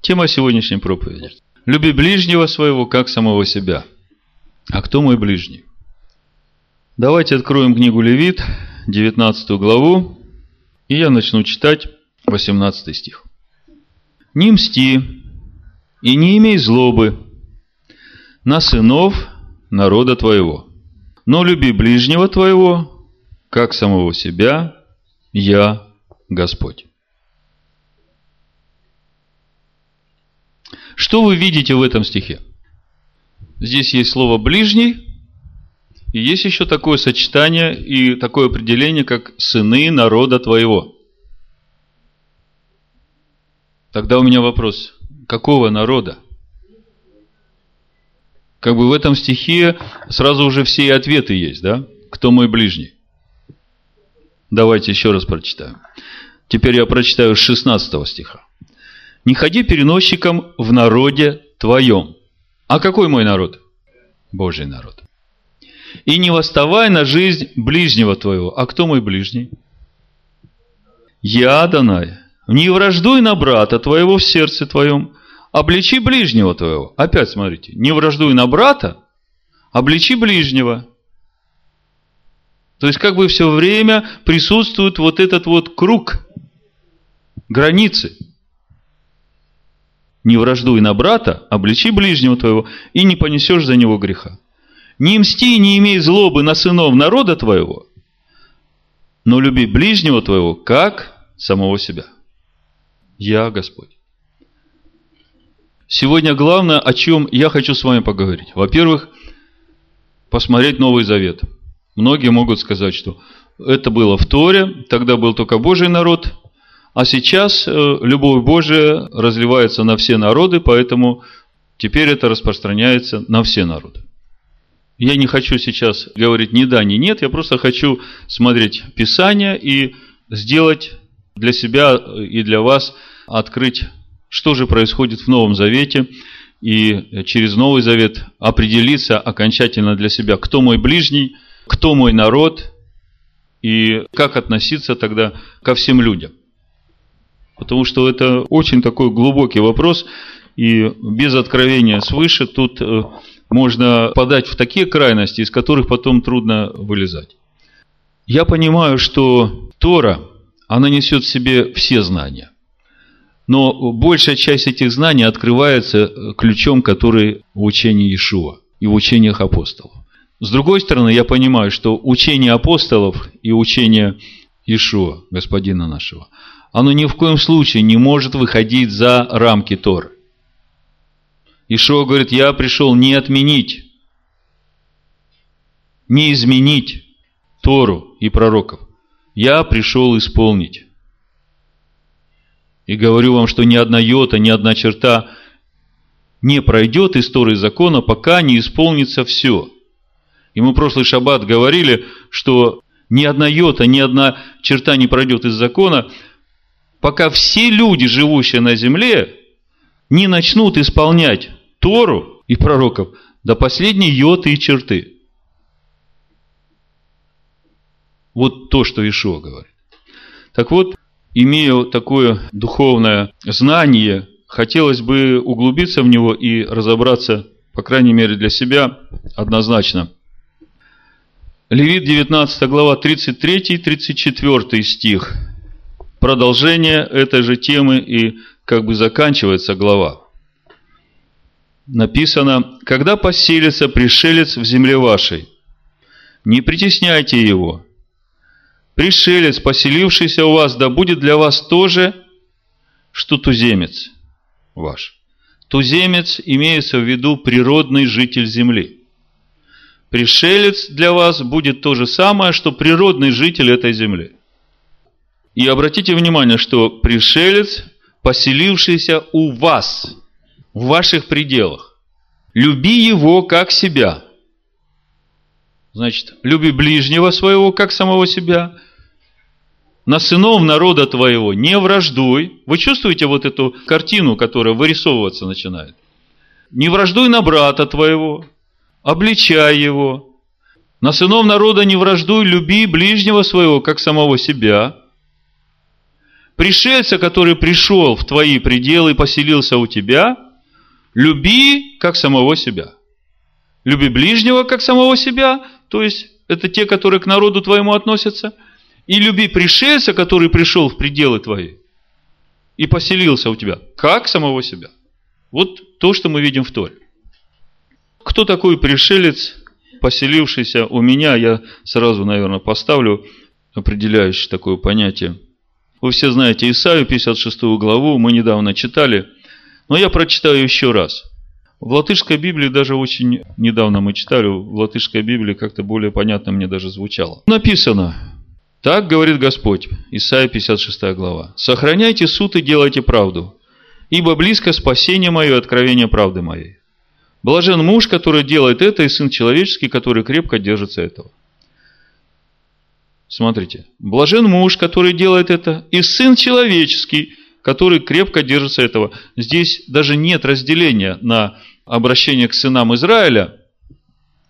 Тема сегодняшней проповеди. Люби ближнего своего, как самого себя. А кто мой ближний? Давайте откроем книгу Левит, 19 главу, и я начну читать 18 стих. «Не мсти и не имей злобы на сынов народа твоего, но люби ближнего твоего, как самого себя, я Господь». Что вы видите в этом стихе? Здесь есть слово «ближний», и есть еще такое сочетание и такое определение, как «сыны народа твоего». Тогда у меня вопрос, какого народа? Как бы в этом стихе сразу уже все ответы есть, да? Кто мой ближний? Давайте еще раз прочитаем. Теперь я прочитаю с 16 стиха. Не ходи переносчиком в народе твоем. А какой мой народ? Божий народ. И не восставай на жизнь ближнего твоего. А кто мой ближний? Я, Данай, не враждуй на брата твоего в сердце твоем, обличи ближнего твоего. Опять смотрите, не враждуй на брата, обличи ближнего. То есть, как бы все время присутствует вот этот вот круг, границы – не враждуй на брата, обличи ближнего твоего, и не понесешь за него греха. Не мсти, не имей злобы на сынов народа твоего, но люби ближнего твоего, как самого себя. Я Господь. Сегодня главное, о чем я хочу с вами поговорить. Во-первых, посмотреть Новый Завет. Многие могут сказать, что это было в Торе, тогда был только Божий народ, а сейчас э, любовь Божия разливается на все народы, поэтому теперь это распространяется на все народы. Я не хочу сейчас говорить ни да, ни нет, я просто хочу смотреть Писание и сделать для себя и для вас, открыть, что же происходит в Новом Завете, и через Новый Завет определиться окончательно для себя, кто мой ближний, кто мой народ, и как относиться тогда ко всем людям. Потому что это очень такой глубокий вопрос, и без откровения свыше тут э, можно подать в такие крайности, из которых потом трудно вылезать. Я понимаю, что Тора, она несет в себе все знания. Но большая часть этих знаний открывается э, ключом, который в учении Иешуа и в учениях апостолов. С другой стороны, я понимаю, что учение апостолов и учение Иешуа, Господина нашего – оно ни в коем случае не может выходить за рамки Торы. Ишуа говорит, я пришел не отменить, не изменить Тору и пророков. Я пришел исполнить. И говорю вам, что ни одна йота, ни одна черта не пройдет из Торы и закона, пока не исполнится все. И мы прошлый шаббат говорили, что ни одна йота, ни одна черта не пройдет из закона, пока все люди, живущие на земле, не начнут исполнять Тору и пророков до последней йоты и черты. Вот то, что Ишуа говорит. Так вот, имея такое духовное знание, хотелось бы углубиться в него и разобраться, по крайней мере для себя, однозначно. Левит 19 глава 33 и 34 стих – продолжение этой же темы и как бы заканчивается глава. Написано, когда поселится пришелец в земле вашей, не притесняйте его. Пришелец, поселившийся у вас, да будет для вас то же, что туземец ваш. Туземец имеется в виду природный житель земли. Пришелец для вас будет то же самое, что природный житель этой земли. И обратите внимание, что пришелец, поселившийся у вас, в ваших пределах, люби его как себя. Значит, люби ближнего своего как самого себя. На сынов народа твоего не враждуй. Вы чувствуете вот эту картину, которая вырисовываться начинает? Не враждуй на брата твоего, обличай его. На сынов народа не враждуй, люби ближнего своего, как самого себя. Пришельца, который пришел в твои пределы и поселился у тебя, люби как самого себя. Люби ближнего как самого себя, то есть это те, которые к народу твоему относятся, и люби пришельца, который пришел в пределы твои и поселился у тебя, как самого себя. Вот то, что мы видим в Торе. Кто такой пришелец, поселившийся у меня, я сразу, наверное, поставлю определяющее такое понятие. Вы все знаете Исаию, 56 главу, мы недавно читали, но я прочитаю еще раз. В латышской Библии даже очень недавно мы читали, в латышской Библии как-то более понятно мне даже звучало. Написано, так говорит Господь, Исайя 56 глава, «Сохраняйте суд и делайте правду, ибо близко спасение мое и откровение правды моей. Блажен муж, который делает это, и сын человеческий, который крепко держится этого». Смотрите, блажен муж, который делает это, и сын человеческий, который крепко держится этого. Здесь даже нет разделения на обращение к сынам Израиля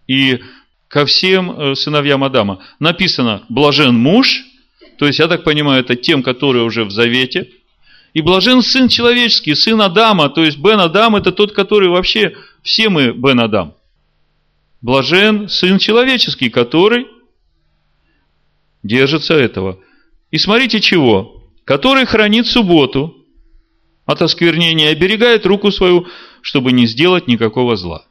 и ко всем э, сыновьям Адама. Написано «блажен муж», то есть, я так понимаю, это тем, которые уже в завете, и блажен сын человеческий, сын Адама, то есть Бен Адам это тот, который вообще, все мы Бен Адам. Блажен сын человеческий, который держится этого. И смотрите чего, который хранит субботу от осквернения, оберегает руку свою, чтобы не сделать никакого зла.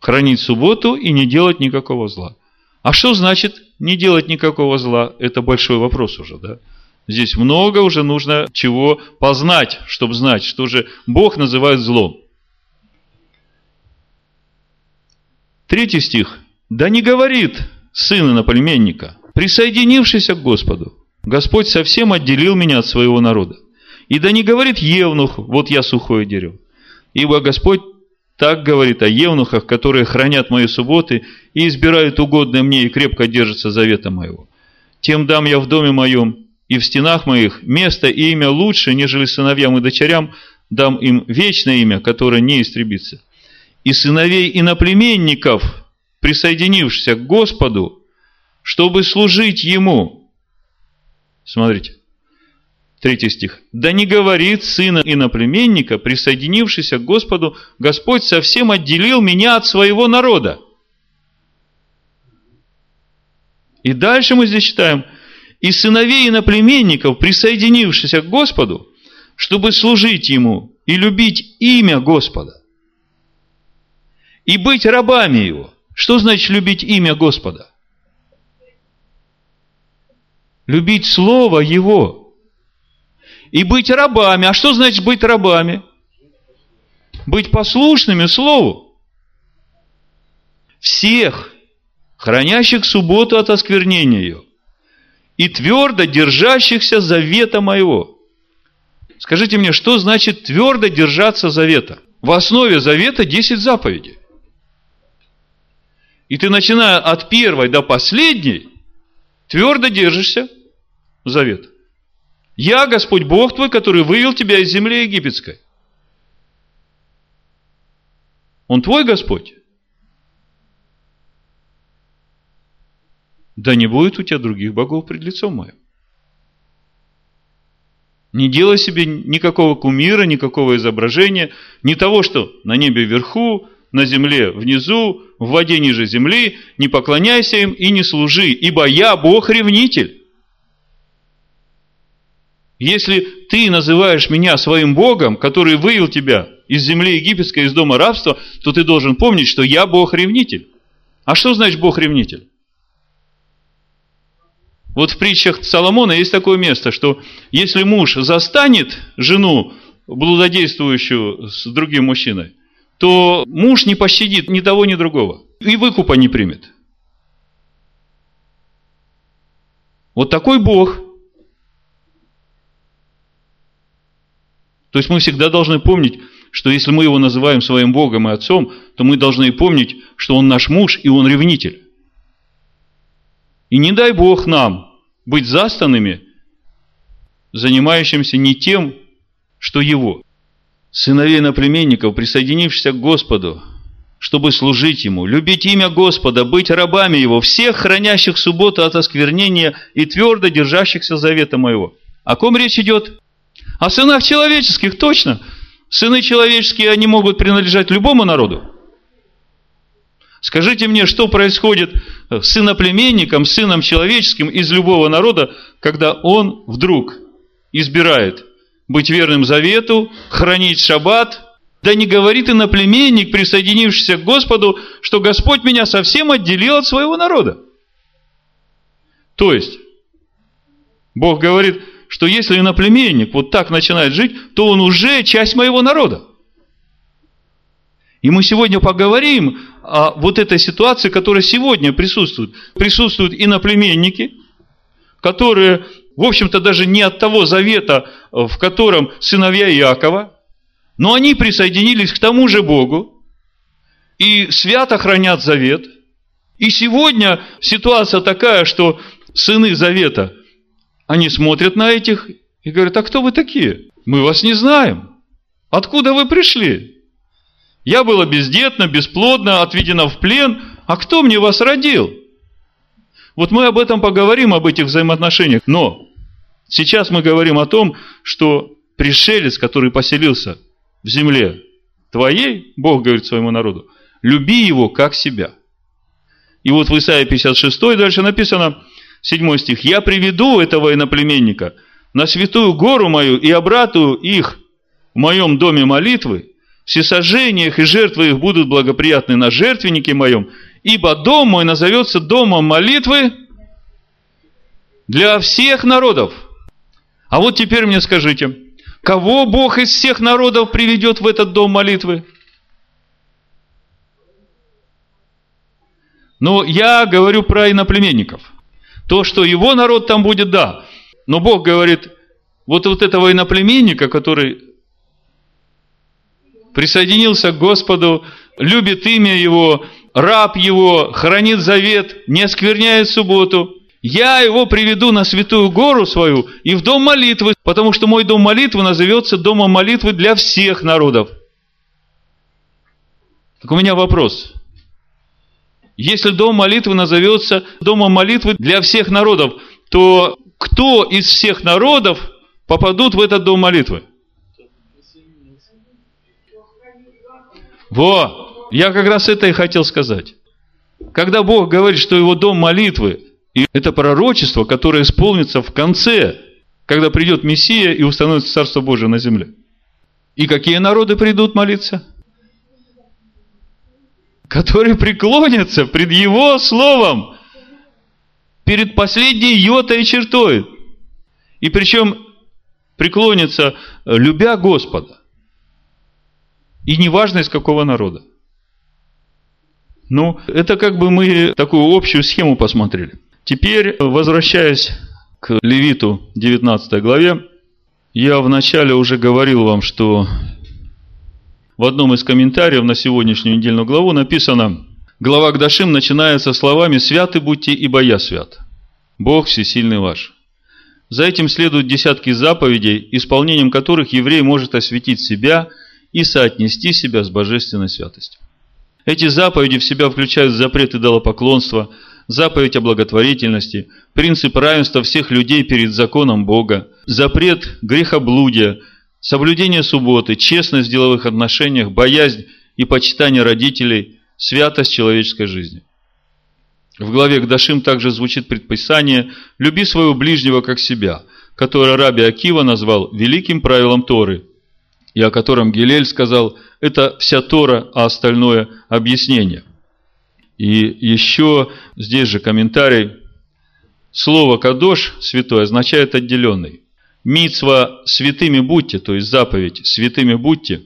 Хранить субботу и не делать никакого зла. А что значит не делать никакого зла? Это большой вопрос уже, да? Здесь много уже нужно чего познать, чтобы знать, что же Бог называет злом. Третий стих. Да не говорит сын иноплеменника, присоединившийся к Господу. Господь совсем отделил меня от своего народа. И да не говорит Евнух, вот я сухое дерево. Ибо Господь так говорит о евнухах, которые хранят мои субботы и избирают угодное мне и крепко держатся завета моего. Тем дам я в доме моем и в стенах моих место и имя лучше, нежели сыновьям и дочерям, дам им вечное имя, которое не истребится. И сыновей иноплеменников, присоединившихся к Господу, чтобы служить Ему. Смотрите, Третий стих. «Да не говорит сына иноплеменника, присоединившийся к Господу, Господь совсем отделил меня от своего народа». И дальше мы здесь читаем, «И сыновей иноплеменников, присоединившихся к Господу, чтобы служить Ему и любить имя Господа, и быть рабами Его». Что значит любить имя Господа? Любить Слово Его – и быть рабами. А что значит быть рабами? Быть послушными Слову. Всех, хранящих субботу от осквернения ее, и твердо держащихся завета моего. Скажите мне, что значит твердо держаться завета? В основе завета 10 заповедей. И ты, начиная от первой до последней, твердо держишься завета. Я Господь Бог твой, который вывел тебя из земли египетской. Он твой Господь. Да не будет у тебя других богов пред лицом моим. Не делай себе никакого кумира, никакого изображения, ни того, что на небе вверху, на земле внизу, в воде ниже земли, не поклоняйся им и не служи, ибо я Бог-ревнитель. Если ты называешь меня своим Богом, который вывел тебя из земли египетской, из дома рабства, то ты должен помнить, что я Бог-ревнитель. А что значит Бог-ревнитель? Вот в притчах Соломона есть такое место, что если муж застанет жену, блудодействующую с другим мужчиной, то муж не пощадит ни того, ни другого. И выкупа не примет. Вот такой Бог – То есть мы всегда должны помнить, что если мы его называем своим Богом и Отцом, то мы должны помнить, что он наш муж и он ревнитель. И не дай Бог нам быть застанными, занимающимся не тем, что его. Сыновей наплеменников, присоединившихся к Господу, чтобы служить Ему, любить имя Господа, быть рабами Его, всех хранящих субботу от осквернения и твердо держащихся завета Моего. О ком речь идет? О сынах человеческих, точно. Сыны человеческие, они могут принадлежать любому народу. Скажите мне, что происходит с иноплеменником, с сыном человеческим из любого народа, когда он вдруг избирает быть верным завету, хранить шаббат, да не говорит иноплеменник, присоединившийся к Господу, что Господь меня совсем отделил от своего народа. То есть, Бог говорит, что если иноплеменник вот так начинает жить, то он уже часть моего народа. И мы сегодня поговорим о вот этой ситуации, которая сегодня присутствует. Присутствуют иноплеменники, которые, в общем-то, даже не от того завета, в котором сыновья Иакова, но они присоединились к тому же Богу и свято хранят завет. И сегодня ситуация такая, что сыны завета, они смотрят на этих и говорят, а кто вы такие? Мы вас не знаем. Откуда вы пришли? Я была бездетна, бесплодна, отведена в плен. А кто мне вас родил? Вот мы об этом поговорим, об этих взаимоотношениях. Но сейчас мы говорим о том, что пришелец, который поселился в земле твоей, Бог говорит своему народу, люби его как себя. И вот в Исаии 56 дальше написано, 7 стих, «Я приведу этого иноплеменника на святую гору мою и обратую их в моем доме молитвы, всесожжениях и жертвы их будут благоприятны на жертвеннике моем, ибо дом мой назовется домом молитвы для всех народов. А вот теперь мне скажите, кого Бог из всех народов приведет в этот дом молитвы? Но я говорю про иноплеменников. То, что его народ там будет, да. Но Бог говорит, вот, вот этого иноплеменника, который присоединился к Господу, любит имя Его, раб Его, хранит завет, не оскверняет субботу. Я его приведу на святую гору свою и в дом молитвы, потому что мой дом молитвы назовется домом молитвы для всех народов. Так у меня вопрос. Если дом молитвы назовется домом молитвы для всех народов, то кто из всех народов попадут в этот дом молитвы? Во! Я как раз это и хотел сказать. Когда Бог говорит, что его дом молитвы, и это пророчество, которое исполнится в конце, когда придет Мессия и установится Царство Божие на земле. И какие народы придут молиться? Которые преклонятся пред Его Словом, перед последней йотой чертой. И причем преклонятся, любя Господа. И неважно из какого народа. Ну, это как бы мы такую общую схему посмотрели. Теперь, возвращаясь к Левиту 19 главе, я вначале уже говорил вам, что в одном из комментариев на сегодняшнюю недельную главу написано, глава Гдашим начинается словами «Святы будьте, ибо я свят, Бог всесильный ваш». За этим следуют десятки заповедей, исполнением которых еврей может осветить себя – и соотнести себя с божественной святостью. Эти заповеди в себя включают запрет идолопоклонства, заповедь о благотворительности, принцип равенства всех людей перед законом Бога, запрет грехоблудия, соблюдение субботы, честность в деловых отношениях, боязнь и почитание родителей, святость человеческой жизни. В главе Гдашим также звучит предписание «Люби своего ближнего как себя», которое Раби Акива назвал великим правилом Торы – и о котором Гилель сказал, это вся Тора, а остальное объяснение. И еще здесь же комментарий. Слово «кадош» святой означает отделенный. Мицва «святыми будьте», то есть заповедь «святыми будьте»,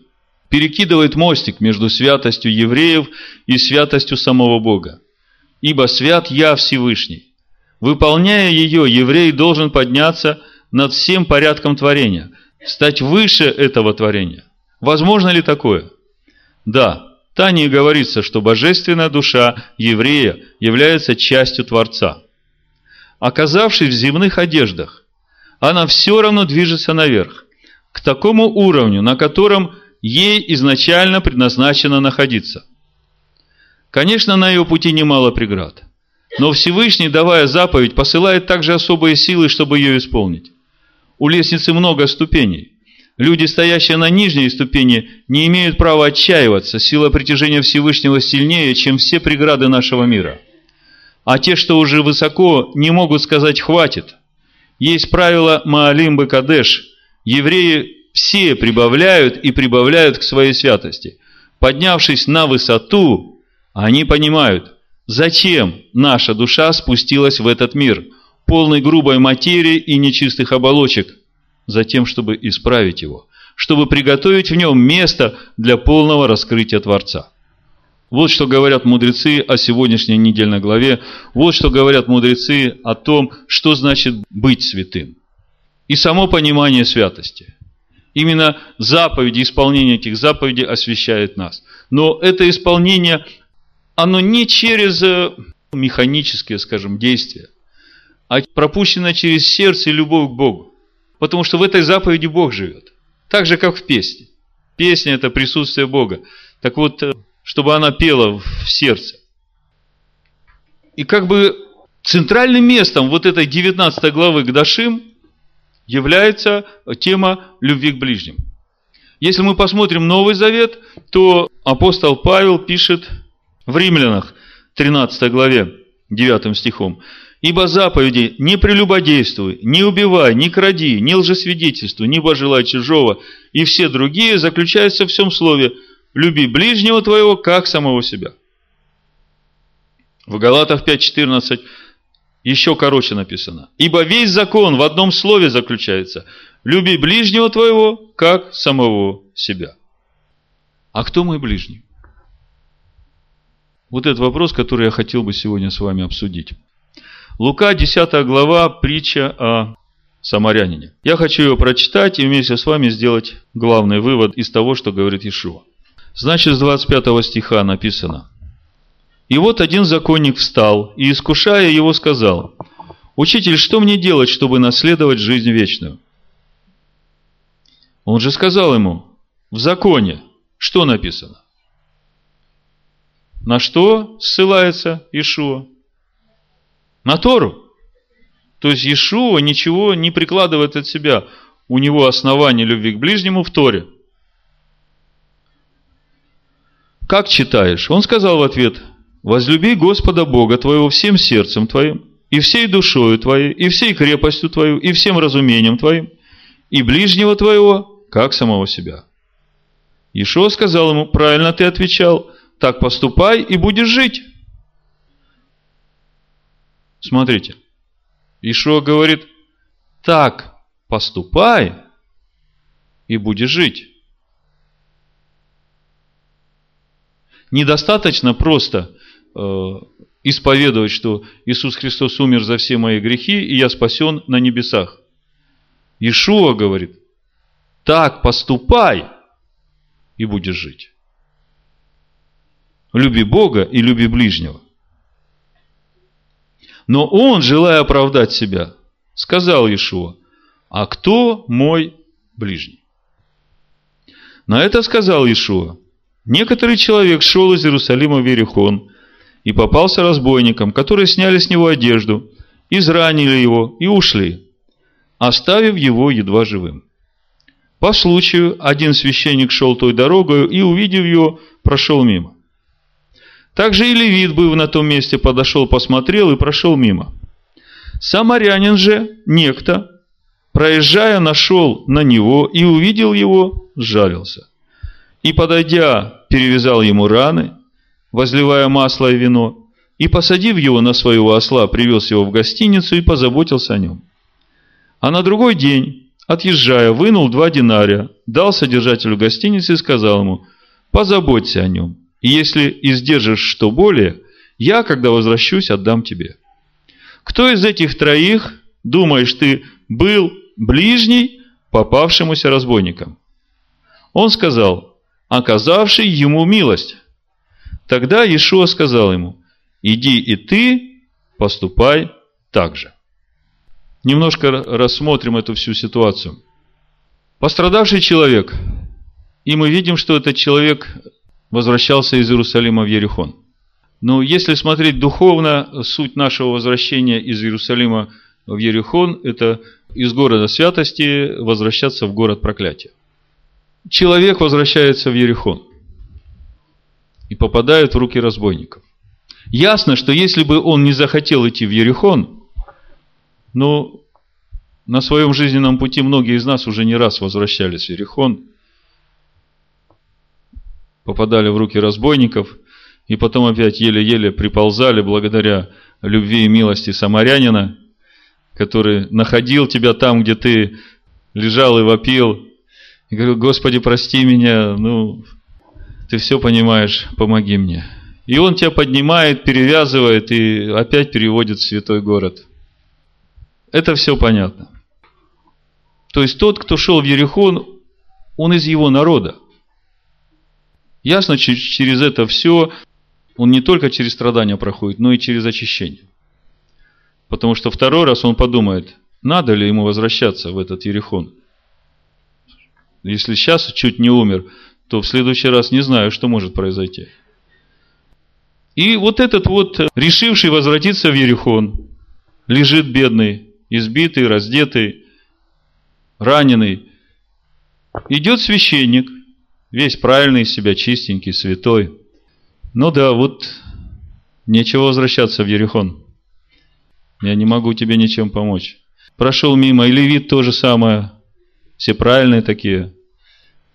перекидывает мостик между святостью евреев и святостью самого Бога. Ибо свят Я Всевышний. Выполняя ее, еврей должен подняться над всем порядком творения – стать выше этого творения. Возможно ли такое? Да, Тане говорится, что божественная душа еврея является частью Творца. Оказавшись в земных одеждах, она все равно движется наверх, к такому уровню, на котором ей изначально предназначено находиться. Конечно, на ее пути немало преград, но Всевышний, давая заповедь, посылает также особые силы, чтобы ее исполнить. У лестницы много ступеней. Люди, стоящие на нижней ступени, не имеют права отчаиваться. Сила притяжения Всевышнего сильнее, чем все преграды нашего мира. А те, что уже высоко, не могут сказать «хватит». Есть правило Маалим Кадеш. Евреи все прибавляют и прибавляют к своей святости. Поднявшись на высоту, они понимают, зачем наша душа спустилась в этот мир, полный грубой материи и нечистых оболочек – Затем, чтобы исправить его, чтобы приготовить в нем место для полного раскрытия Творца. Вот что говорят мудрецы о сегодняшней недельной главе, вот что говорят мудрецы о том, что значит быть святым. И само понимание святости. Именно заповеди, исполнение этих заповедей освящает нас. Но это исполнение, оно не через э, механические, скажем, действия, а пропущено через сердце и любовь к Богу. Потому что в этой заповеди Бог живет. Так же, как в песне. Песня – это присутствие Бога. Так вот, э, чтобы она пела в сердце. И как бы центральным местом вот этой 19 главы Гдашим является тема любви к ближним. Если мы посмотрим Новый Завет, то апостол Павел пишет в Римлянах 13 главе 9 стихом. Ибо заповеди «не прелюбодействуй», «не убивай», «не кради», «не лжесвидетельствуй», «не пожелай чужого» и все другие заключаются в всем слове «люби ближнего твоего, как самого себя». В Галатах 5.14 еще короче написано. Ибо весь закон в одном слове заключается. Люби ближнего твоего, как самого себя. А кто мой ближний? Вот этот вопрос, который я хотел бы сегодня с вами обсудить. Лука, 10 глава, притча о самарянине. Я хочу ее прочитать и вместе с вами сделать главный вывод из того, что говорит Ишуа. Значит, с 25 стиха написано. И вот один законник встал и, искушая его, сказал, «Учитель, что мне делать, чтобы наследовать жизнь вечную?» Он же сказал ему, в законе, что написано? На что ссылается Ишуа? На Тору. То есть Иешуа ничего не прикладывает от себя. У него основание любви к ближнему в Торе. Как читаешь? Он сказал в ответ, возлюби Господа Бога твоего всем сердцем твоим, и всей душою твоей, и всей крепостью твою, и всем разумением твоим, и ближнего твоего, как самого себя. Ишо сказал ему, правильно ты отвечал, так поступай и будешь жить. Смотрите, Ишуа говорит, так поступай и будешь жить. Недостаточно просто э, исповедовать, что Иисус Христос умер за все мои грехи, и я спасен на небесах. Ишуа говорит, так поступай и будешь жить. Люби Бога и люби ближнего. Но он, желая оправдать себя, сказал Иешуа, а кто мой ближний? На это сказал Иешуа, некоторый человек шел из Иерусалима в Иерихон и попался разбойникам, которые сняли с него одежду, изранили его и ушли, оставив его едва живым. По случаю один священник шел той дорогой и, увидев его, прошел мимо. Также и левит, был на том месте, подошел, посмотрел и прошел мимо. Самарянин же, некто, проезжая, нашел на него и увидел его, сжалился. И, подойдя, перевязал ему раны, возливая масло и вино, и, посадив его на своего осла, привез его в гостиницу и позаботился о нем. А на другой день, отъезжая, вынул два динария, дал содержателю гостиницы и сказал ему, позаботься о нем. И если издержишь что более, я, когда возвращусь, отдам тебе. Кто из этих троих, думаешь ты, был ближний попавшемуся разбойникам? Он сказал, оказавший ему милость. Тогда Иешуа сказал ему, иди и ты поступай так же. Немножко рассмотрим эту всю ситуацию. Пострадавший человек, и мы видим, что этот человек возвращался из Иерусалима в Ерихон. Но если смотреть духовно, суть нашего возвращения из Иерусалима в Ерихон – это из города святости возвращаться в город проклятия. Человек возвращается в Ерехон и попадает в руки разбойников. Ясно, что если бы он не захотел идти в Ерехон, ну, на своем жизненном пути многие из нас уже не раз возвращались в Ерехон, попадали в руки разбойников, и потом опять еле-еле приползали благодаря любви и милости самарянина, который находил тебя там, где ты лежал и вопил, и говорил, Господи, прости меня, ну, ты все понимаешь, помоги мне. И он тебя поднимает, перевязывает и опять переводит в святой город. Это все понятно. То есть тот, кто шел в Ерехон, он из его народа. Ясно, через это все он не только через страдания проходит, но и через очищение. Потому что второй раз он подумает, надо ли ему возвращаться в этот Ерехон. Если сейчас чуть не умер, то в следующий раз не знаю, что может произойти. И вот этот вот, решивший возвратиться в Ерехон, лежит бедный, избитый, раздетый, раненый. Идет священник, весь правильный из себя, чистенький, святой. Ну да, вот нечего возвращаться в Ерехон. Я не могу тебе ничем помочь. Прошел мимо, и левит то же самое. Все правильные такие.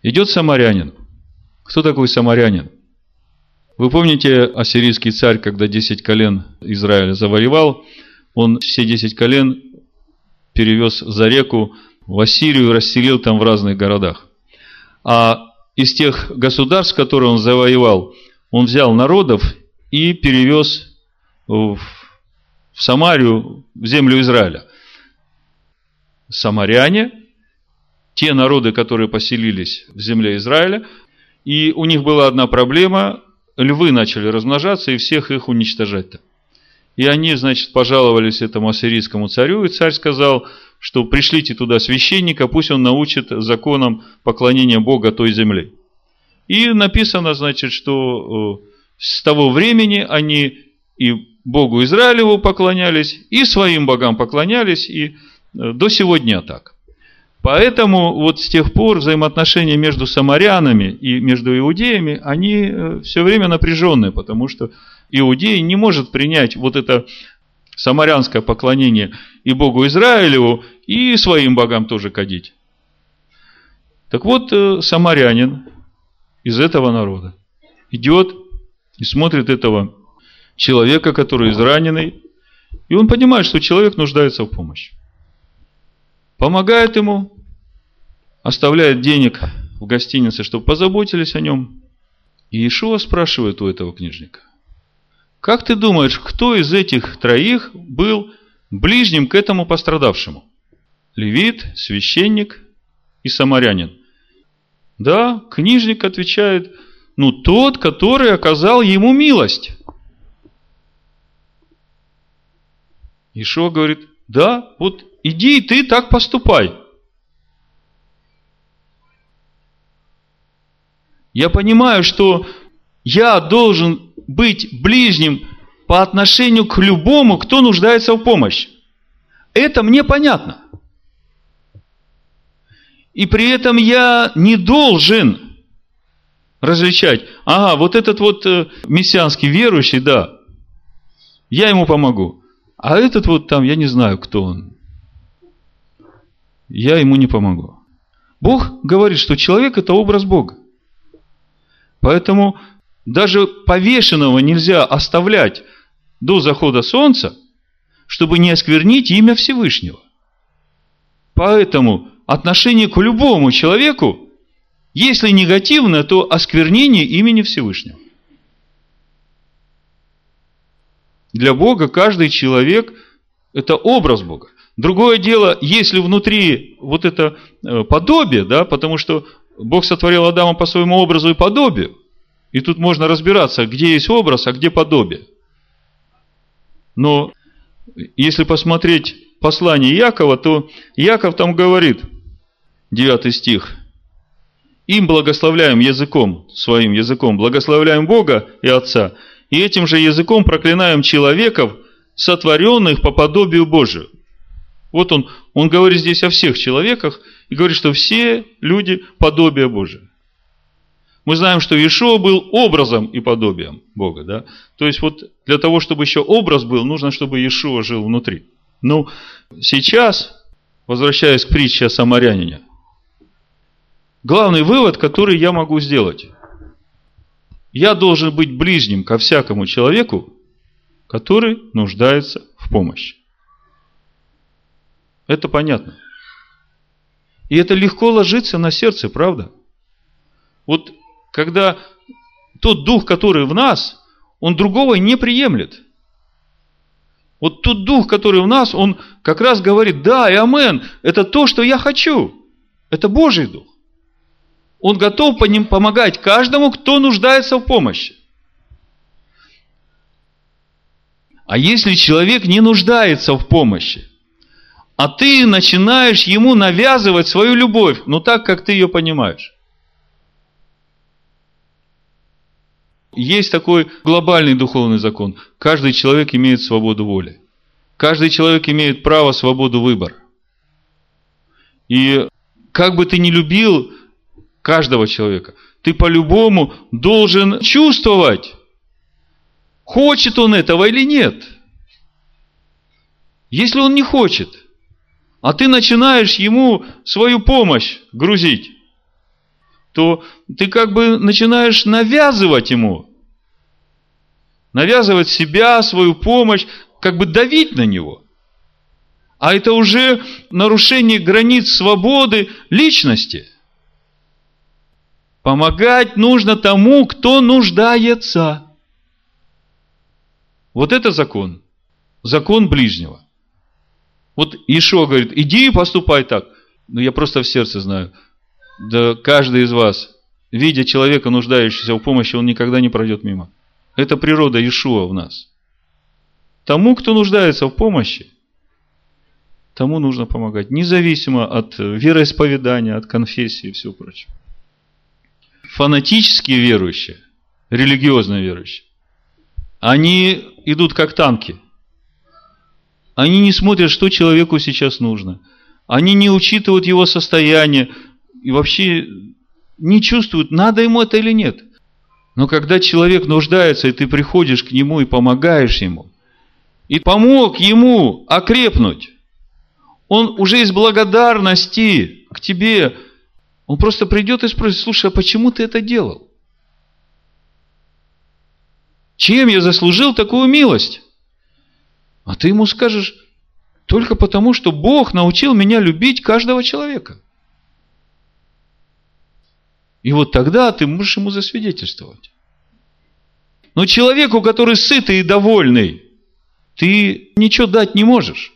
Идет самарянин. Кто такой самарянин? Вы помните ассирийский царь, когда 10 колен Израиля завоевал, он все 10 колен перевез за реку в Ассирию и расселил там в разных городах. А из тех государств, которые он завоевал, он взял народов и перевез в Самарию, в землю Израиля. Самаряне, те народы, которые поселились в земле Израиля, и у них была одна проблема, львы начали размножаться и всех их уничтожать-то. И они, значит, пожаловались этому ассирийскому царю, и царь сказал, что пришлите туда священника, пусть он научит законам поклонения Бога той земли. И написано, значит, что э, с того времени они и Богу Израилеву поклонялись, и своим богам поклонялись, и э, до сегодня так. Поэтому вот с тех пор взаимоотношения между самарянами и между иудеями, они э, все время напряженные, потому что иудей не может принять вот это самарянское поклонение и Богу Израилеву, и своим богам тоже кадить. Так вот, э, самарянин из этого народа идет и смотрит этого человека, который израненный, и он понимает, что человек нуждается в помощи помогает ему, оставляет денег в гостинице, чтобы позаботились о нем. И Ишуа спрашивает у этого книжника, как ты думаешь, кто из этих троих был ближним к этому пострадавшему? Левит, священник и самарянин. Да, книжник отвечает, ну тот, который оказал ему милость. Ишуа говорит, да, вот иди и ты так поступай. Я понимаю, что я должен быть ближним по отношению к любому, кто нуждается в помощи. Это мне понятно. И при этом я не должен различать, ага, вот этот вот э, мессианский верующий, да, я ему помогу. А этот вот там, я не знаю, кто он я ему не помогу. Бог говорит, что человек – это образ Бога. Поэтому даже повешенного нельзя оставлять до захода солнца, чтобы не осквернить имя Всевышнего. Поэтому отношение к любому человеку, если негативно, то осквернение имени Всевышнего. Для Бога каждый человек – это образ Бога. Другое дело, если внутри вот это э, подобие, да, потому что Бог сотворил Адама по своему образу и подобию, и тут можно разбираться, где есть образ, а где подобие. Но если посмотреть послание Якова, то Яков там говорит, 9 стих, им благословляем языком, своим языком, благословляем Бога и Отца, и этим же языком проклинаем человеков, сотворенных по подобию Божию. Вот он, он говорит здесь о всех человеках и говорит, что все люди подобие Божие. Мы знаем, что Иешуа был образом и подобием Бога, да? То есть вот для того, чтобы еще образ был, нужно, чтобы Иешуа жил внутри. Ну, сейчас, возвращаясь к притче о самарянине, главный вывод, который я могу сделать. Я должен быть ближним ко всякому человеку, который нуждается в помощи. Это понятно. И это легко ложится на сердце, правда? Вот когда тот дух, который в нас, он другого не приемлет. Вот тот дух, который в нас, он как раз говорит, да, и амен, это то, что я хочу. Это Божий дух. Он готов по ним помогать каждому, кто нуждается в помощи. А если человек не нуждается в помощи, а ты начинаешь ему навязывать свою любовь, ну так, как ты ее понимаешь. Есть такой глобальный духовный закон. Каждый человек имеет свободу воли. Каждый человек имеет право свободу выбора. И как бы ты ни любил каждого человека, ты по-любому должен чувствовать, хочет он этого или нет. Если он не хочет, а ты начинаешь ему свою помощь грузить, то ты как бы начинаешь навязывать ему. Навязывать себя, свою помощь, как бы давить на него. А это уже нарушение границ свободы личности. Помогать нужно тому, кто нуждается. Вот это закон. Закон ближнего. Вот Ишо говорит, иди и поступай так. Ну, я просто в сердце знаю. Да каждый из вас, видя человека, нуждающегося в помощи, он никогда не пройдет мимо. Это природа Ишуа в нас. Тому, кто нуждается в помощи, тому нужно помогать. Независимо от вероисповедания, от конфессии и всего прочего. Фанатические верующие, религиозные верующие, они идут как танки. Они не смотрят, что человеку сейчас нужно. Они не учитывают его состояние и вообще не чувствуют, надо ему это или нет. Но когда человек нуждается, и ты приходишь к нему и помогаешь ему, и помог ему окрепнуть, он уже из благодарности к тебе, он просто придет и спросит, слушай, а почему ты это делал? Чем я заслужил такую милость? А ты ему скажешь, только потому, что Бог научил меня любить каждого человека. И вот тогда ты можешь ему засвидетельствовать. Но человеку, который сытый и довольный, ты ничего дать не можешь.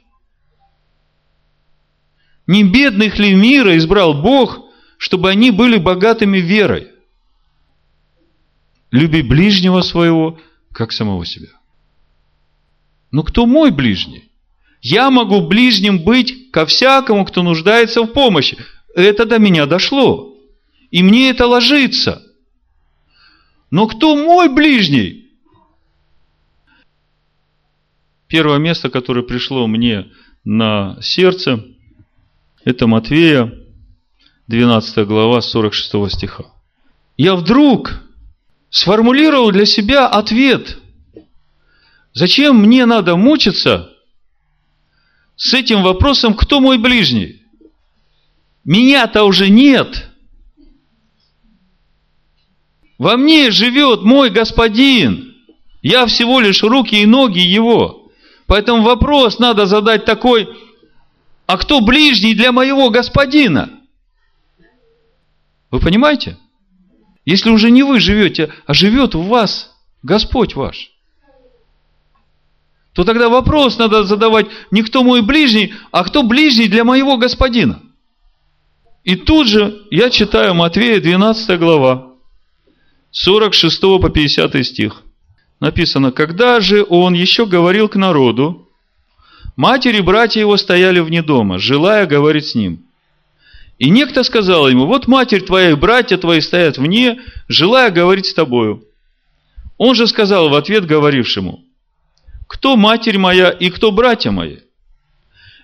Не бедных ли мира избрал Бог, чтобы они были богатыми верой? Люби ближнего своего – как самого себя. Но кто мой ближний? Я могу ближним быть ко всякому, кто нуждается в помощи. Это до меня дошло. И мне это ложится. Но кто мой ближний? Первое место, которое пришло мне на сердце, это Матвея, 12 глава, 46 стиха. Я вдруг сформулировал для себя ответ. Зачем мне надо мучиться с этим вопросом, кто мой ближний? Меня-то уже нет. Во мне живет мой господин. Я всего лишь руки и ноги его. Поэтому вопрос надо задать такой, а кто ближний для моего господина? Вы понимаете? Если уже не вы живете, а живет в вас Господь ваш, то тогда вопрос надо задавать не кто мой ближний, а кто ближний для моего господина. И тут же я читаю Матвея 12 глава, 46 по 50 стих. Написано, когда же он еще говорил к народу, матери и братья его стояли вне дома, желая говорить с ним. И некто сказал ему, вот матерь твоя и братья твои стоят вне, желая говорить с тобою. Он же сказал в ответ говорившему, кто матерь моя и кто братья мои?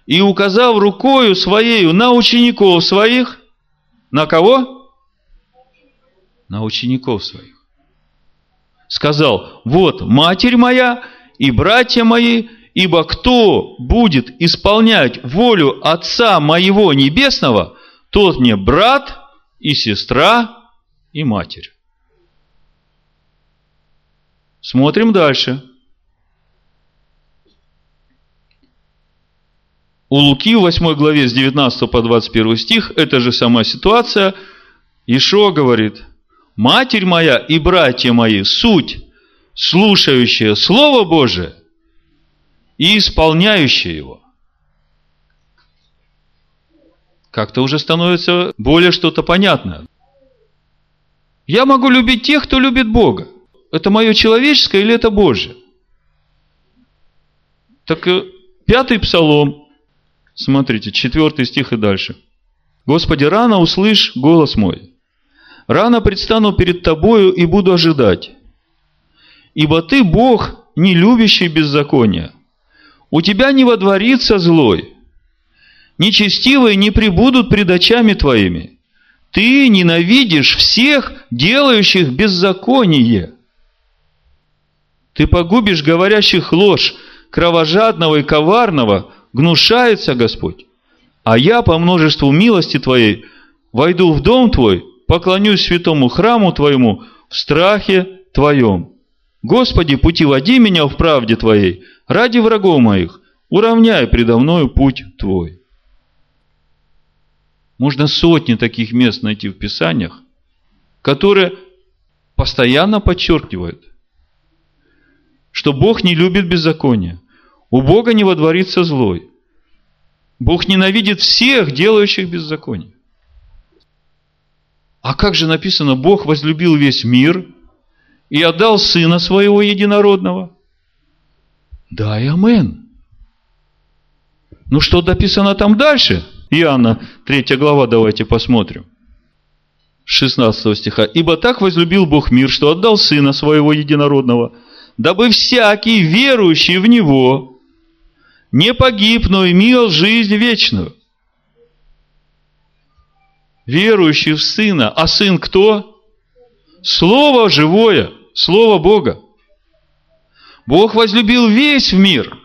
и указав рукою своею на учеников своих, на кого? На учеников своих. Сказал, вот матерь моя и братья мои, ибо кто будет исполнять волю Отца моего Небесного, тот мне брат и сестра и матерь. Смотрим дальше. У Луки в 8 главе с 19 по 21 стих, это же сама ситуация, Ишо говорит, «Матерь моя и братья мои, суть, слушающие Слово Божие и исполняющие его». Как-то уже становится более что-то понятное. Я могу любить тех, кто любит Бога. Это мое человеческое или это Божье? Так э, пятый псалом, Смотрите, четвертый стих и дальше. «Господи, рано услышь голос мой. Рано предстану перед Тобою и буду ожидать. Ибо Ты, Бог, не любящий беззакония. У Тебя не водворится злой. Нечестивые не прибудут пред очами Твоими. Ты ненавидишь всех, делающих беззаконие. Ты погубишь говорящих ложь, кровожадного и коварного, гнушается Господь. А я по множеству милости Твоей войду в дом Твой, поклонюсь святому храму Твоему в страхе Твоем. Господи, пути води меня в правде Твоей, ради врагов моих, уравняй предо мною путь Твой. Можно сотни таких мест найти в Писаниях, которые постоянно подчеркивают, что Бог не любит беззакония. У Бога не водворится злой. Бог ненавидит всех, делающих беззаконие. А как же написано, Бог возлюбил весь мир и отдал Сына Своего Единородного? Да и амен. Ну что написано там дальше? Иоанна, 3 глава, давайте посмотрим. 16 стиха. «Ибо так возлюбил Бог мир, что отдал Сына Своего Единородного, дабы всякий верующий в Него не погиб, но имел жизнь вечную. Верующий в Сына. А Сын кто? Слово живое, Слово Бога. Бог возлюбил весь мир.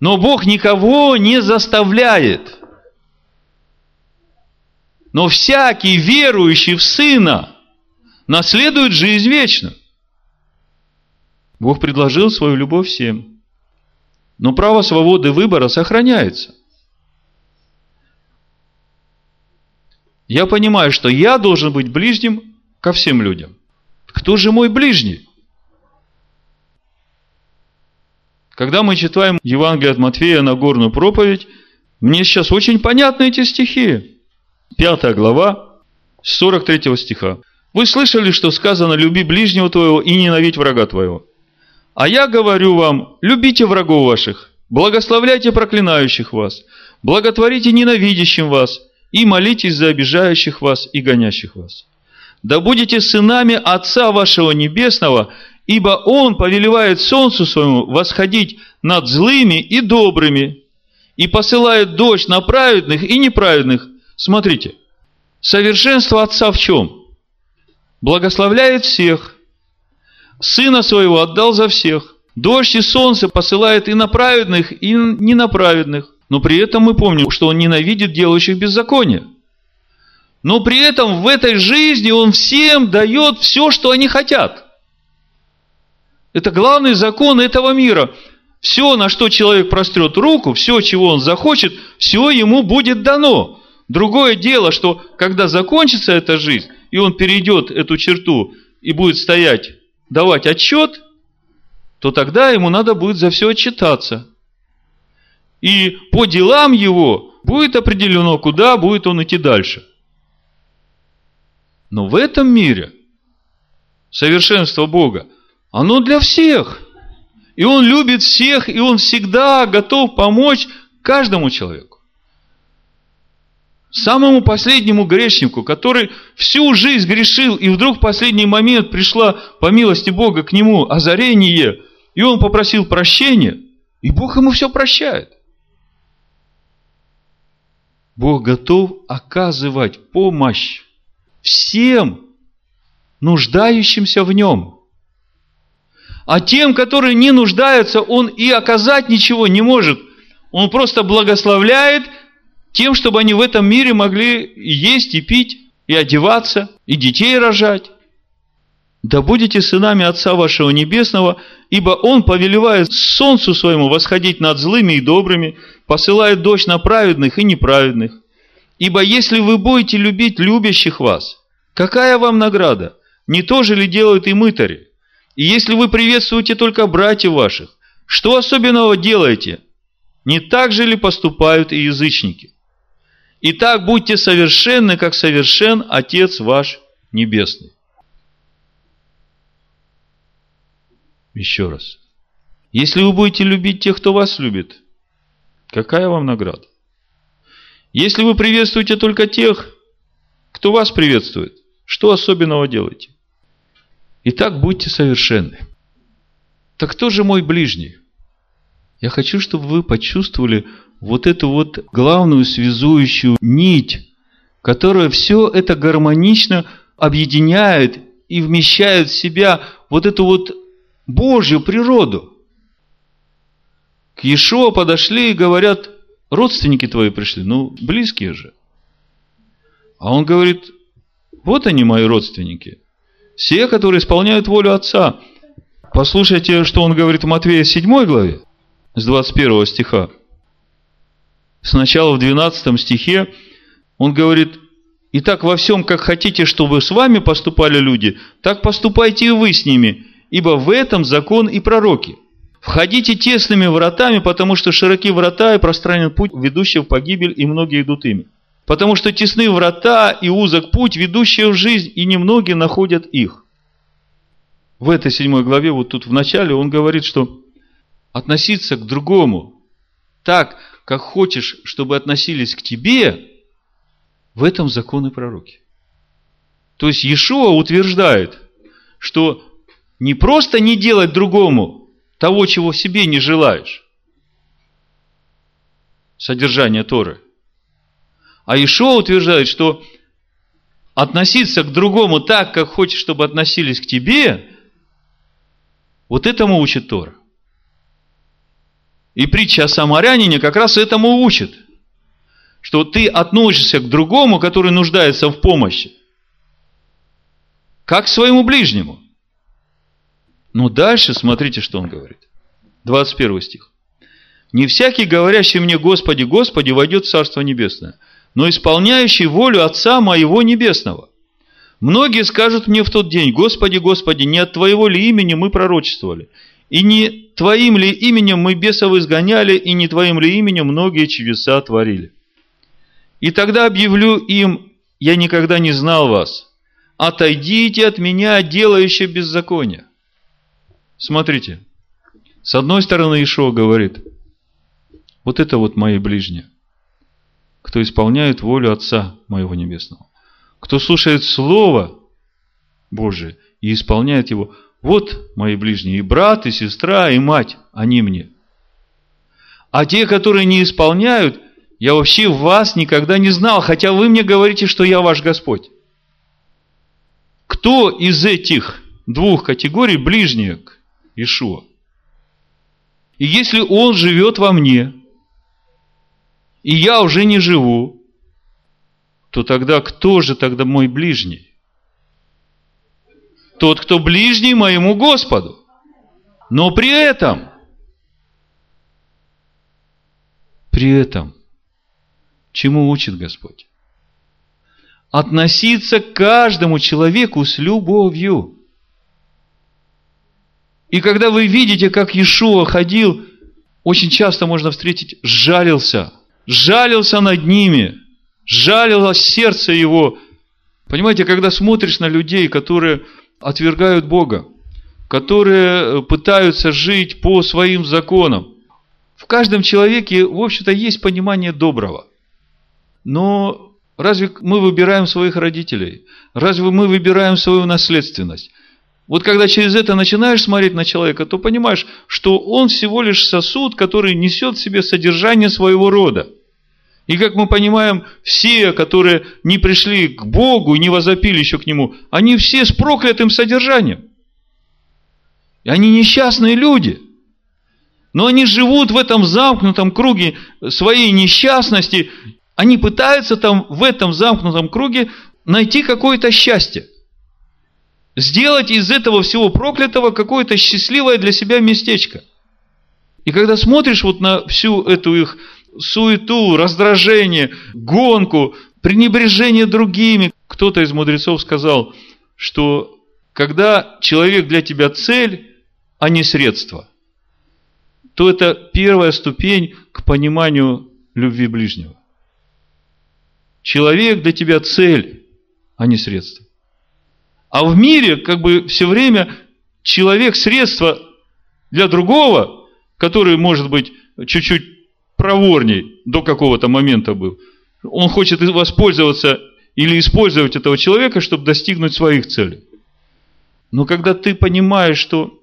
Но Бог никого не заставляет. Но всякий верующий в Сына наследует жизнь вечную. Бог предложил свою любовь всем. Но право свободы выбора сохраняется. Я понимаю, что я должен быть ближним ко всем людям. Кто же мой ближний? Когда мы читаем Евангелие от Матфея на горную проповедь, мне сейчас очень понятны эти стихи. Пятая глава, 43 стиха. Вы слышали, что сказано «люби ближнего твоего и ненавидь врага твоего». А я говорю вам, любите врагов ваших, благословляйте проклинающих вас, благотворите ненавидящим вас и молитесь за обижающих вас и гонящих вас. Да будете сынами Отца вашего Небесного, ибо Он повелевает солнцу своему восходить над злыми и добрыми, и посылает дождь на праведных и неправедных. Смотрите, совершенство Отца в чем? Благословляет всех, Сына своего отдал за всех. Дождь и солнце посылает и на праведных, и не на праведных. Но при этом мы помним, что он ненавидит делающих беззаконие. Но при этом в этой жизни он всем дает все, что они хотят. Это главный закон этого мира. Все, на что человек прострет руку, все, чего он захочет, все ему будет дано. Другое дело, что когда закончится эта жизнь, и он перейдет эту черту и будет стоять давать отчет, то тогда ему надо будет за все отчитаться. И по делам его будет определено, куда будет он идти дальше. Но в этом мире совершенство Бога, оно для всех. И Он любит всех, и Он всегда готов помочь каждому человеку самому последнему грешнику, который всю жизнь грешил, и вдруг в последний момент пришла по милости Бога к нему озарение, и он попросил прощения, и Бог ему все прощает. Бог готов оказывать помощь всем нуждающимся в нем. А тем, которые не нуждаются, он и оказать ничего не может. Он просто благословляет тем, чтобы они в этом мире могли есть и пить, и одеваться, и детей рожать. Да будете сынами Отца вашего Небесного, ибо Он повелевает солнцу своему восходить над злыми и добрыми, посылает дождь на праведных и неправедных. Ибо если вы будете любить любящих вас, какая вам награда? Не то же ли делают и мытари? И если вы приветствуете только братьев ваших, что особенного делаете? Не так же ли поступают и язычники? Итак, будьте совершенны, как совершен Отец ваш Небесный. Еще раз. Если вы будете любить тех, кто вас любит, какая вам награда? Если вы приветствуете только тех, кто вас приветствует, что особенного делаете? Итак, будьте совершенны. Так кто же мой ближний? Я хочу, чтобы вы почувствовали вот эту вот главную связующую нить, которая все это гармонично объединяет и вмещает в себя вот эту вот Божью природу. К Иешуа подошли и говорят, родственники твои пришли, ну, близкие же. А он говорит, вот они мои родственники. Все, которые исполняют волю Отца. Послушайте, что он говорит в Матвея 7 главе, с 21 стиха. Сначала в 12 стихе он говорит, «Итак, во всем, как хотите, чтобы с вами поступали люди, так поступайте и вы с ними, ибо в этом закон и пророки». Входите тесными вратами, потому что широки врата и пространен путь, ведущий в погибель, и многие идут ими. Потому что тесны врата и узок путь, ведущий в жизнь, и немногие находят их. В этой седьмой главе, вот тут в начале, он говорит, что относиться к другому так, как хочешь, чтобы относились к тебе, в этом законы пророки. То есть Иешуа утверждает, что не просто не делать другому того, чего себе не желаешь. Содержание Торы. А Ишо утверждает, что относиться к другому так, как хочешь, чтобы относились к тебе, вот этому учит Тора. И притча о самарянине как раз этому учит. Что ты относишься к другому, который нуждается в помощи, как к своему ближнему. Но дальше смотрите, что он говорит. 21 стих. «Не всякий, говорящий мне, Господи, Господи, войдет в Царство Небесное, но исполняющий волю Отца моего Небесного. Многие скажут мне в тот день, Господи, Господи, не от Твоего ли имени мы пророчествовали, и не Твоим ли именем мы бесов изгоняли, и не Твоим ли именем многие чудеса творили. И тогда объявлю им, я никогда не знал вас, отойдите от меня, делающие беззаконие. Смотрите, с одной стороны Ишо говорит, вот это вот мои ближние, кто исполняет волю Отца моего Небесного, кто слушает Слово Божие и исполняет его, вот мои ближние, и брат, и сестра, и мать, они мне. А те, которые не исполняют, я вообще вас никогда не знал, хотя вы мне говорите, что я ваш Господь. Кто из этих двух категорий ближние к Ишуа. И если Он живет во мне, и я уже не живу, то тогда кто же тогда мой ближний? Тот, кто ближний моему Господу. Но при этом, при этом, чему учит Господь? Относиться к каждому человеку с любовью. И когда вы видите, как Иешуа ходил, очень часто можно встретить, жалился, жалился над ними, жалилось сердце его. Понимаете, когда смотришь на людей, которые отвергают Бога, которые пытаются жить по своим законам, в каждом человеке, в общем-то, есть понимание доброго. Но разве мы выбираем своих родителей? Разве мы выбираем свою наследственность? Вот когда через это начинаешь смотреть на человека, то понимаешь, что он всего лишь сосуд, который несет в себе содержание своего рода. И как мы понимаем, все, которые не пришли к Богу и не возопили еще к Нему, они все с проклятым содержанием. И они несчастные люди. Но они живут в этом замкнутом круге своей несчастности. Они пытаются там в этом замкнутом круге найти какое-то счастье. Сделать из этого всего проклятого какое-то счастливое для себя местечко. И когда смотришь вот на всю эту их суету, раздражение, гонку, пренебрежение другими. Кто-то из мудрецов сказал, что когда человек для тебя цель, а не средство, то это первая ступень к пониманию любви ближнего. Человек для тебя цель, а не средство. А в мире как бы все время человек средство для другого, который может быть чуть-чуть проворней до какого-то момента был. Он хочет воспользоваться или использовать этого человека, чтобы достигнуть своих целей. Но когда ты понимаешь, что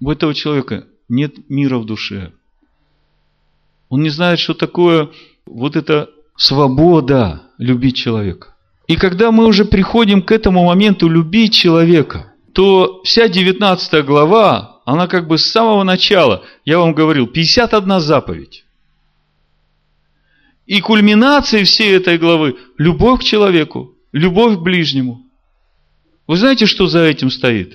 у этого человека нет мира в душе, он не знает, что такое вот эта свобода любить человека. И когда мы уже приходим к этому моменту любить человека, то вся 19 глава, она как бы с самого начала, я вам говорил, 51 заповедь. И кульминацией всей этой главы – любовь к человеку, любовь к ближнему. Вы знаете, что за этим стоит?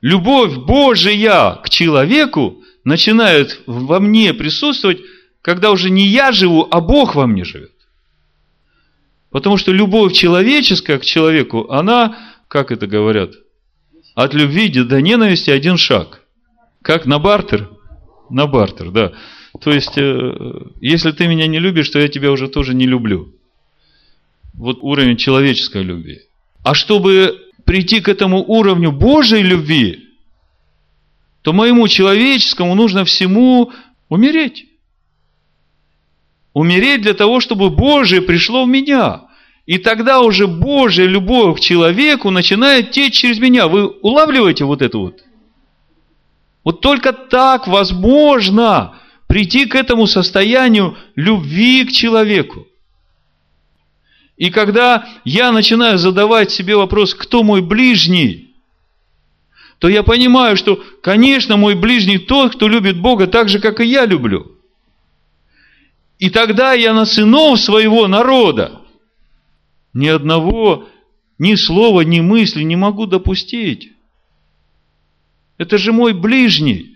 Любовь Божия к человеку начинает во мне присутствовать, когда уже не я живу, а Бог во мне живет. Потому что любовь человеческая к человеку, она, как это говорят, от любви до ненависти один шаг. Как на бартер? На бартер, да. То есть, э, если ты меня не любишь, то я тебя уже тоже не люблю. Вот уровень человеческой любви. А чтобы прийти к этому уровню Божьей любви, то моему человеческому нужно всему умереть. Умереть для того, чтобы Божие пришло в меня. И тогда уже Божья любовь к человеку начинает течь через меня. Вы улавливаете вот это вот? Вот только так возможно прийти к этому состоянию любви к человеку. И когда я начинаю задавать себе вопрос, кто мой ближний, то я понимаю, что, конечно, мой ближний тот, кто любит Бога так же, как и я люблю. И тогда я на сынов своего народа ни одного, ни слова, ни мысли не могу допустить. Это же мой ближний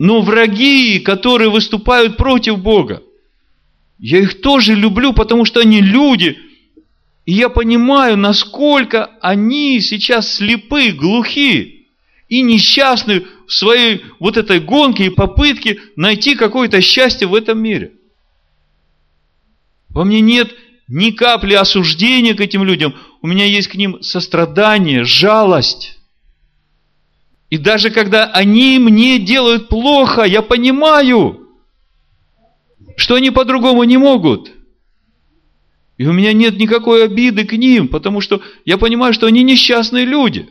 но враги, которые выступают против Бога, я их тоже люблю, потому что они люди. И я понимаю, насколько они сейчас слепы, глухи и несчастны в своей вот этой гонке и попытке найти какое-то счастье в этом мире. Во мне нет ни капли осуждения к этим людям. У меня есть к ним сострадание, жалость. И даже когда они мне делают плохо, я понимаю, что они по-другому не могут. И у меня нет никакой обиды к ним, потому что я понимаю, что они несчастные люди.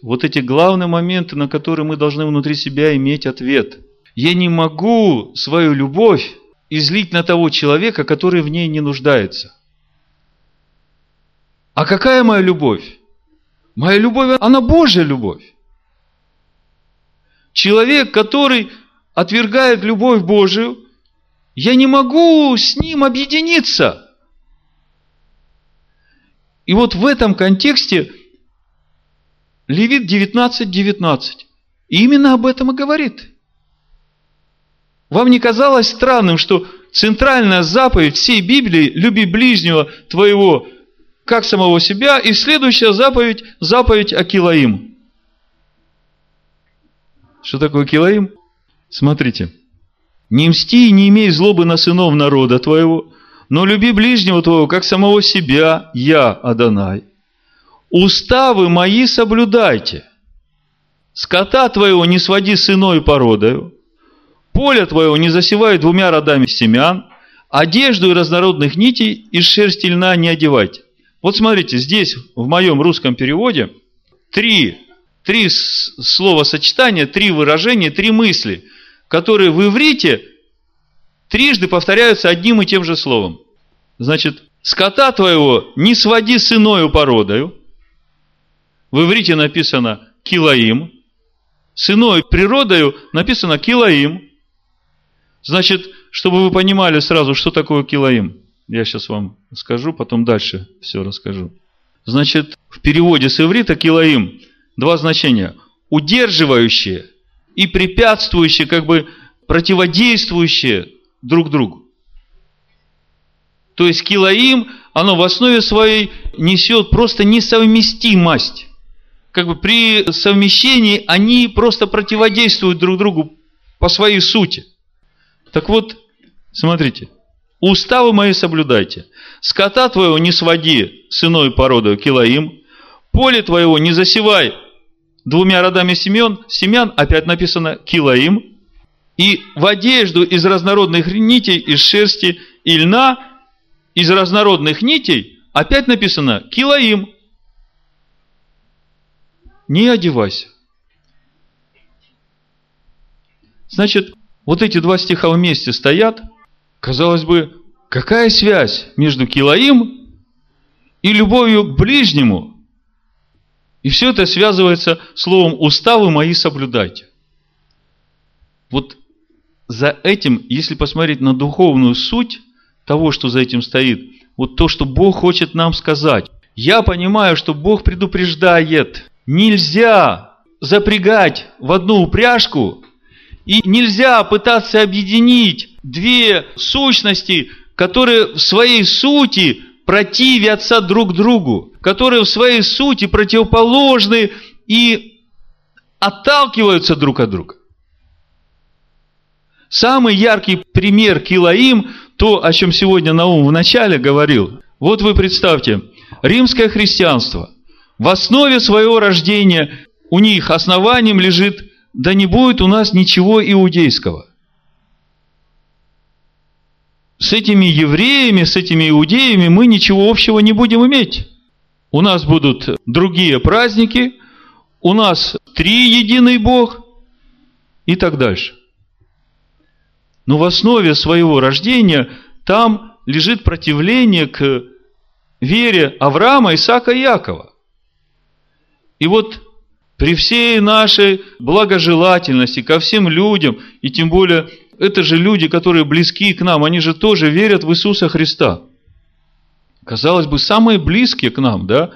Вот эти главные моменты, на которые мы должны внутри себя иметь ответ. Я не могу свою любовь излить на того человека, который в ней не нуждается. А какая моя любовь? Моя любовь, она Божья любовь. Человек, который отвергает любовь Божию, я не могу с ним объединиться. И вот в этом контексте Левит 19.19 19, именно об этом и говорит. Вам не казалось странным, что центральная заповедь всей Библии «люби ближнего твоего как самого себя. И следующая заповедь, заповедь Акилаим. Что такое Акилаим? Смотрите. Не мсти и не имей злобы на сынов народа твоего, но люби ближнего твоего, как самого себя, я, Адонай. Уставы мои соблюдайте. Скота твоего не своди с иной породою. Поле твоего не засевай двумя родами семян. Одежду и разнородных нитей из шерсти льна не одевайте. Вот смотрите, здесь в моем русском переводе три, три слова сочетания, три выражения, три мысли, которые в иврите трижды повторяются одним и тем же словом. Значит, скота твоего не своди с иною породою. В иврите написано килаим. С иной природою написано килаим. Значит, чтобы вы понимали сразу, что такое килаим. Я сейчас вам скажу, потом дальше все расскажу. Значит, в переводе с иврита килаим два значения. Удерживающие и препятствующие, как бы противодействующие друг другу. То есть килоим, оно в основе своей несет просто несовместимость. Как бы при совмещении они просто противодействуют друг другу по своей сути. Так вот, смотрите, уставы мои соблюдайте. Скота твоего не своди с иной породой килоим, поле твоего не засевай двумя родами семян, семян, опять написано килоим, и в одежду из разнородных нитей, из шерсти и льна, из разнородных нитей, опять написано килоим. Не одевайся. Значит, вот эти два стиха вместе стоят. Казалось бы, какая связь между килоим и любовью к ближнему? И все это связывается словом «уставы мои соблюдайте». Вот за этим, если посмотреть на духовную суть того, что за этим стоит, вот то, что Бог хочет нам сказать. Я понимаю, что Бог предупреждает. Нельзя запрягать в одну упряжку и нельзя пытаться объединить две сущности, которые в своей сути противятся друг другу, которые в своей сути противоположны и отталкиваются друг от друга. Самый яркий пример Килаим, то, о чем сегодня Наум в начале говорил. Вот вы представьте, римское христианство. В основе своего рождения у них основанием лежит, да не будет у нас ничего иудейского. С этими евреями, с этими иудеями мы ничего общего не будем иметь. У нас будут другие праздники, у нас три единый Бог и так дальше. Но в основе своего рождения там лежит противление к вере Авраама, Исаака и Якова. И вот при всей нашей благожелательности ко всем людям, и тем более это же люди, которые близки к нам, они же тоже верят в Иисуса Христа. Казалось бы, самые близкие к нам, да?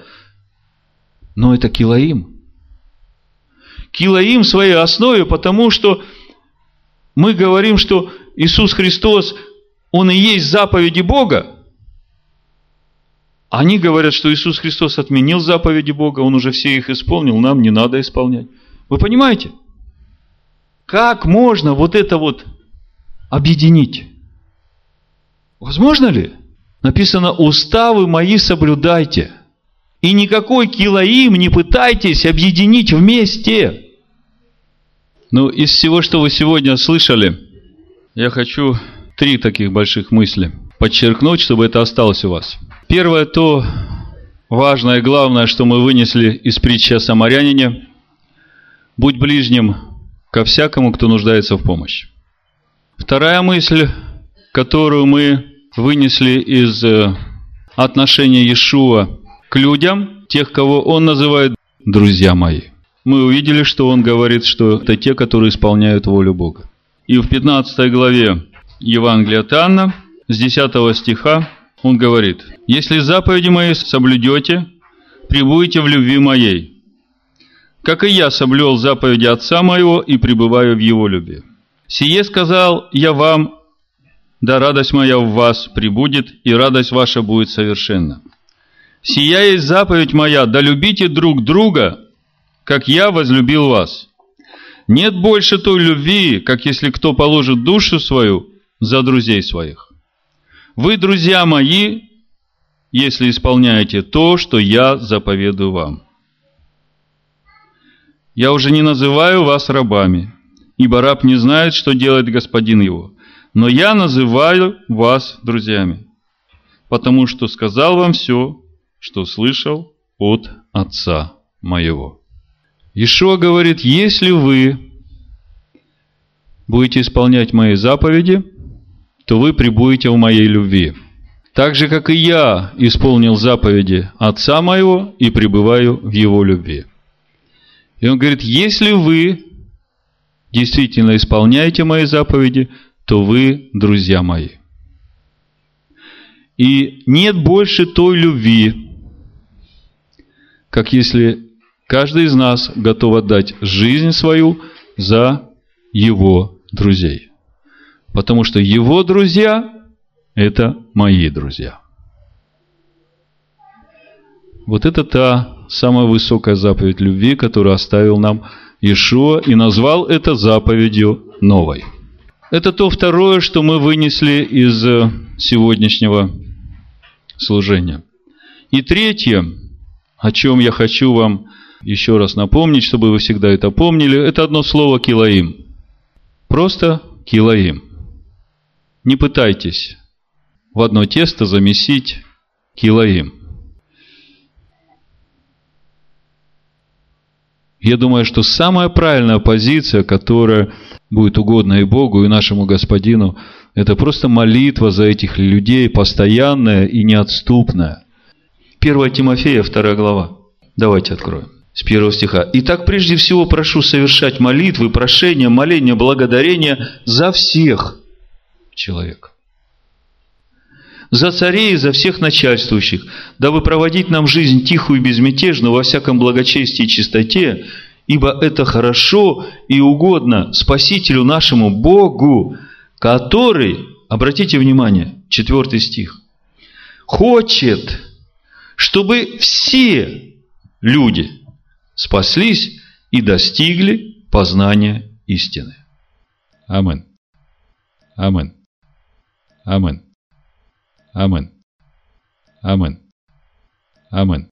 Но это Килаим. Килаим в своей основе, потому что мы говорим, что Иисус Христос, Он и есть заповеди Бога, они говорят, что Иисус Христос отменил заповеди Бога, Он уже все их исполнил, нам не надо исполнять. Вы понимаете? Как можно вот это вот объединить? Возможно ли? Написано, уставы мои соблюдайте. И никакой килоим не пытайтесь объединить вместе. Ну, из всего, что вы сегодня слышали, я хочу три таких больших мысли подчеркнуть, чтобы это осталось у вас. Первое то важное и главное, что мы вынесли из притчи о самарянине. Будь ближним ко всякому, кто нуждается в помощи. Вторая мысль, которую мы вынесли из э, отношения Иешуа к людям, тех, кого он называет друзья мои. Мы увидели, что он говорит, что это те, которые исполняют волю Бога. И в 15 главе Евангелия от Анна, с 10 стиха, он говорит, «Если заповеди мои соблюдете, прибудете в любви моей, как и я соблюл заповеди Отца моего и пребываю в его любви. Сие сказал я вам, да радость моя в вас прибудет, и радость ваша будет совершенна. Сия есть заповедь моя, да любите друг друга, как я возлюбил вас. Нет больше той любви, как если кто положит душу свою за друзей своих. Вы, друзья мои, если исполняете то, что я заповедую вам. Я уже не называю вас рабами, ибо раб не знает, что делает господин его. Но я называю вас друзьями, потому что сказал вам все, что слышал от Отца моего. Ишуа говорит, если вы будете исполнять мои заповеди, то вы пребудете в моей любви. Так же, как и я исполнил заповеди Отца моего и пребываю в Его любви. И он говорит, если вы действительно исполняете мои заповеди, то вы друзья мои. И нет больше той любви, как если каждый из нас готов отдать жизнь свою за его друзей. Потому что его друзья – это мои друзья. Вот это та самая высокая заповедь любви, которую оставил нам Иешуа и назвал это заповедью новой. Это то второе, что мы вынесли из э, сегодняшнего служения. И третье, о чем я хочу вам еще раз напомнить, чтобы вы всегда это помнили, это одно слово «килоим». Просто «килоим». Не пытайтесь в одно тесто замесить килоим. Я думаю, что самая правильная позиция, которая будет угодна и Богу, и нашему Господину, это просто молитва за этих людей, постоянная и неотступная. 1 Тимофея, 2 глава. Давайте откроем. С первого стиха. «Итак, прежде всего прошу совершать молитвы, прошения, моления, благодарения за всех человек. За царей и за всех начальствующих, дабы проводить нам жизнь тихую и безмятежную во всяком благочестии и чистоте, ибо это хорошо и угодно Спасителю нашему Богу, который, обратите внимание, четвертый стих, хочет, чтобы все люди спаслись и достигли познания истины. Амин. Амин. Амин. Амин. Амин. Амин.